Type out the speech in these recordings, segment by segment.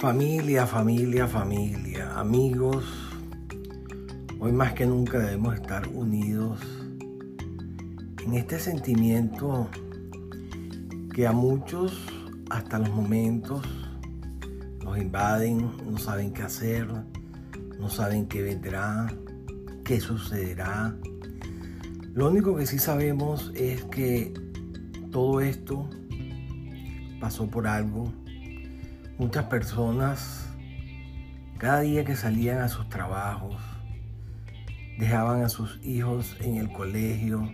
Familia, familia, familia, amigos, hoy más que nunca debemos estar unidos en este sentimiento que a muchos hasta los momentos nos invaden, no saben qué hacer, no saben qué vendrá, qué sucederá. Lo único que sí sabemos es que todo esto pasó por algo Muchas personas, cada día que salían a sus trabajos, dejaban a sus hijos en el colegio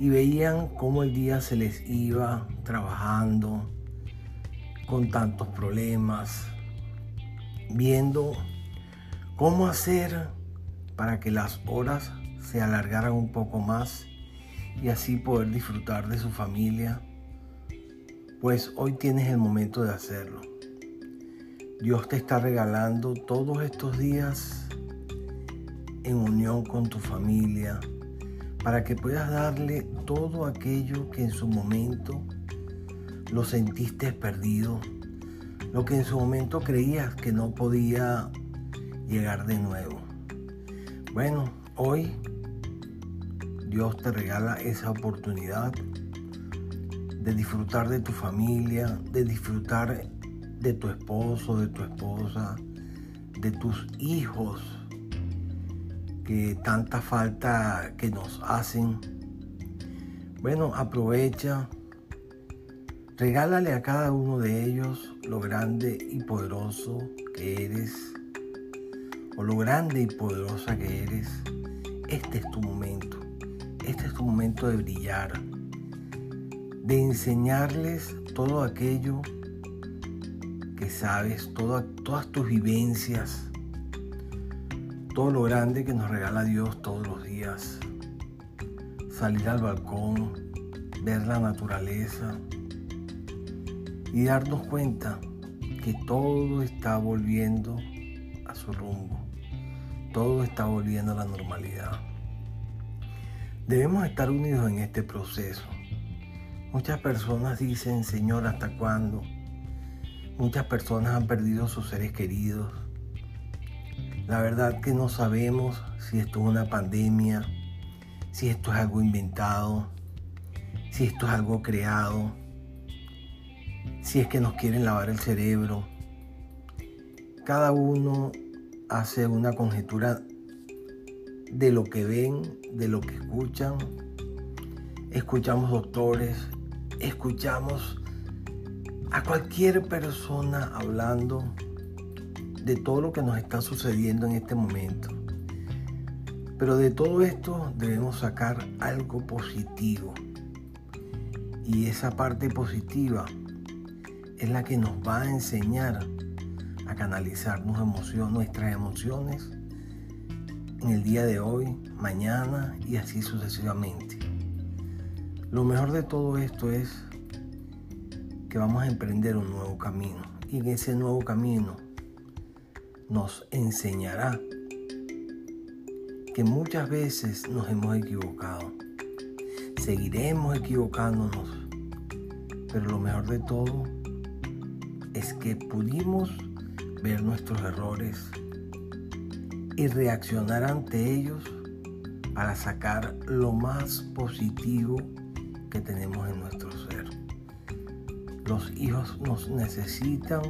y veían cómo el día se les iba trabajando con tantos problemas, viendo cómo hacer para que las horas se alargaran un poco más y así poder disfrutar de su familia pues hoy tienes el momento de hacerlo. Dios te está regalando todos estos días en unión con tu familia para que puedas darle todo aquello que en su momento lo sentiste perdido, lo que en su momento creías que no podía llegar de nuevo. Bueno, hoy Dios te regala esa oportunidad de disfrutar de tu familia, de disfrutar de tu esposo, de tu esposa, de tus hijos, que tanta falta que nos hacen. Bueno, aprovecha, regálale a cada uno de ellos lo grande y poderoso que eres, o lo grande y poderosa que eres. Este es tu momento, este es tu momento de brillar de enseñarles todo aquello que sabes, todas tus vivencias, todo lo grande que nos regala Dios todos los días. Salir al balcón, ver la naturaleza y darnos cuenta que todo está volviendo a su rumbo, todo está volviendo a la normalidad. Debemos estar unidos en este proceso Muchas personas dicen, Señor, ¿hasta cuándo? Muchas personas han perdido sus seres queridos. La verdad que no sabemos si esto es una pandemia, si esto es algo inventado, si esto es algo creado, si es que nos quieren lavar el cerebro. Cada uno hace una conjetura de lo que ven, de lo que escuchan. Escuchamos doctores, escuchamos a cualquier persona hablando de todo lo que nos está sucediendo en este momento. Pero de todo esto debemos sacar algo positivo. Y esa parte positiva es la que nos va a enseñar a canalizar nuestras emociones en el día de hoy, mañana y así sucesivamente. Lo mejor de todo esto es que vamos a emprender un nuevo camino y en ese nuevo camino nos enseñará que muchas veces nos hemos equivocado. Seguiremos equivocándonos, pero lo mejor de todo es que pudimos ver nuestros errores y reaccionar ante ellos para sacar lo más positivo que tenemos en nuestro ser. Los hijos nos necesitan,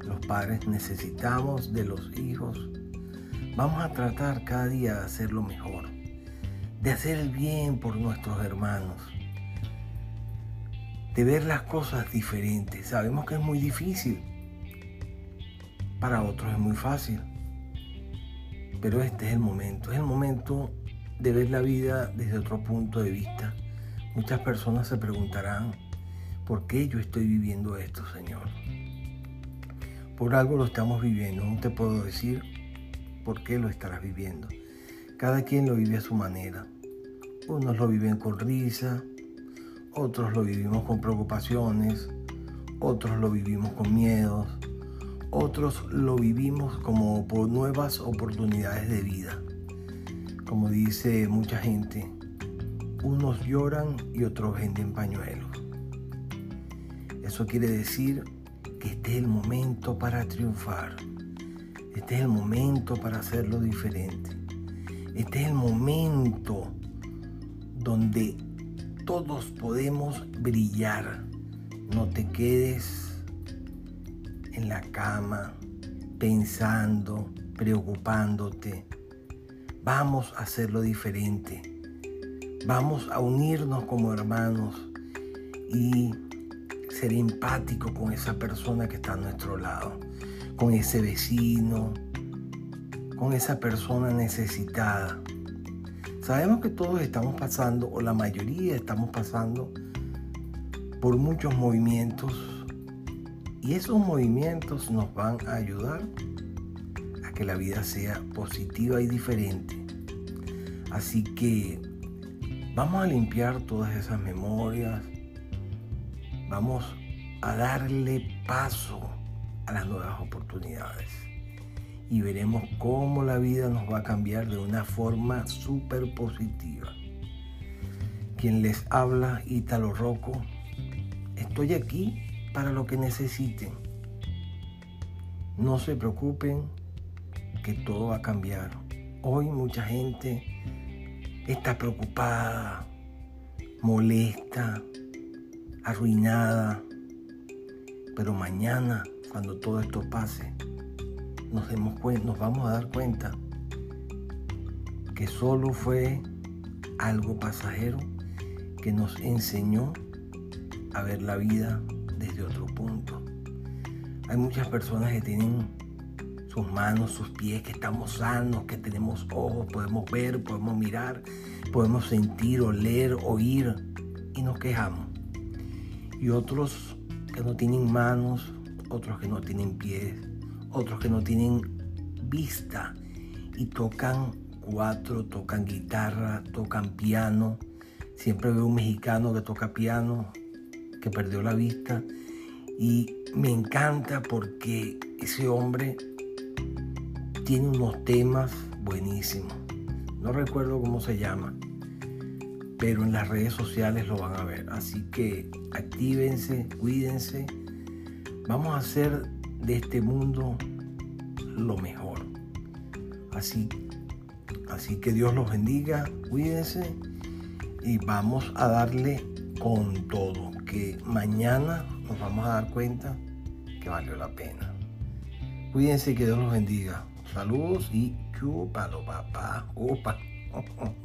los padres necesitamos de los hijos. Vamos a tratar cada día de hacer lo mejor, de hacer el bien por nuestros hermanos, de ver las cosas diferentes. Sabemos que es muy difícil, para otros es muy fácil, pero este es el momento, es el momento de ver la vida desde otro punto de vista Muchas personas se preguntarán, ¿por qué yo estoy viviendo esto, Señor? Por algo lo estamos viviendo, no te puedo decir por qué lo estarás viviendo. Cada quien lo vive a su manera. Unos lo viven con risa, otros lo vivimos con preocupaciones, otros lo vivimos con miedos, otros lo vivimos como por nuevas oportunidades de vida. Como dice mucha gente, unos lloran y otros venden pañuelos. Eso quiere decir que este es el momento para triunfar. Este es el momento para hacerlo diferente. Este es el momento donde todos podemos brillar. No te quedes en la cama pensando, preocupándote. Vamos a hacerlo diferente. Vamos a unirnos como hermanos y ser empático con esa persona que está a nuestro lado, con ese vecino, con esa persona necesitada. Sabemos que todos estamos pasando, o la mayoría estamos pasando, por muchos movimientos y esos movimientos nos van a ayudar a que la vida sea positiva y diferente. Así que vamos a limpiar todas esas memorias, vamos a darle paso a las nuevas oportunidades y veremos cómo la vida nos va a cambiar de una forma súper positiva. Quien les habla, Ítalo Rocco, estoy aquí para lo que necesiten. No se preocupen que todo va a cambiar. Hoy mucha gente está preocupada, molesta, arruinada, pero mañana, cuando todo esto pase, nos, nos vamos a dar cuenta que solo fue algo pasajero que nos enseñó a ver la vida desde otro punto. Hay muchas personas que tienen sus manos, sus pies, que estamos sanos, que tenemos ojos, podemos ver, podemos mirar, podemos sentir, oler, oír y nos quejamos. Y otros que no tienen manos, otros que no tienen pies, otros que no tienen vista y tocan cuatro, tocan guitarra, tocan piano. Siempre veo un mexicano que toca piano, que perdió la vista. Y me encanta porque ese hombre tiene unos temas buenísimos. No recuerdo cómo se llama, pero en las redes sociales lo van a ver. Así que actívense, cuídense. Vamos a hacer de este mundo lo mejor. Así, así que Dios los bendiga, cuídense y vamos a darle con todo, que mañana nos vamos a dar cuenta que valió la pena. Cuídense que Dios los bendiga. Saludos y chupalo papá. Opa.